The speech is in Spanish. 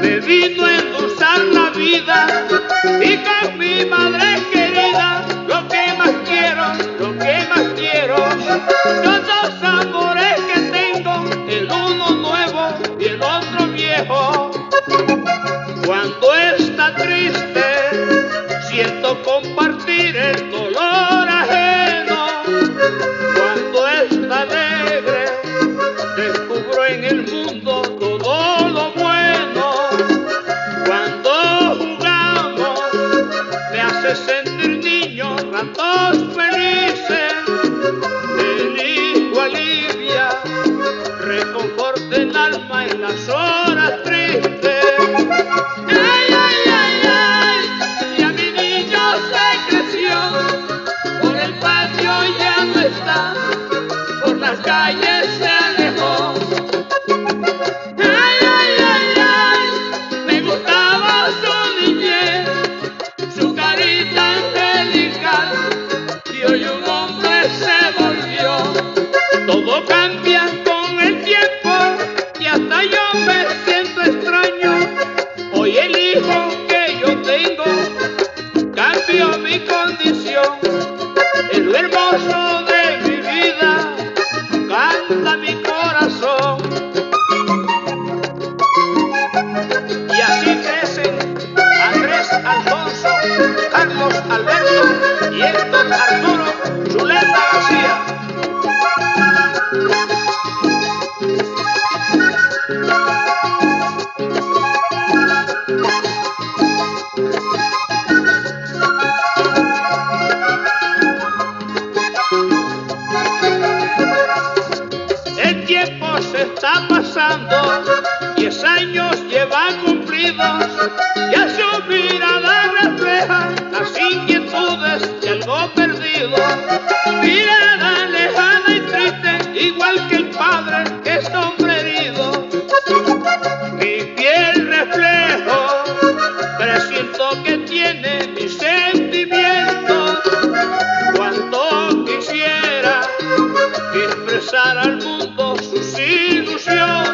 me vino a endosar la vida y con mi madre querida lo que más quiero, lo que más quiero son dos amores que tengo, el uno nuevo y el otro viejo. Cuando está triste, siento compasión De mi vida, canta mi corazón. Y así crecen Andrés Alfonso, Carlos Alberto y Héctor Arturo está pasando, diez años lleva cumplidos, ya su mirada refleja las inquietudes de algo perdido. Mirada lejana y triste, igual que el padre que es hombre herido. Mi piel reflejo, presiento que tiene mis sentimientos. Cuanto quisiera expresar al mundo Christian.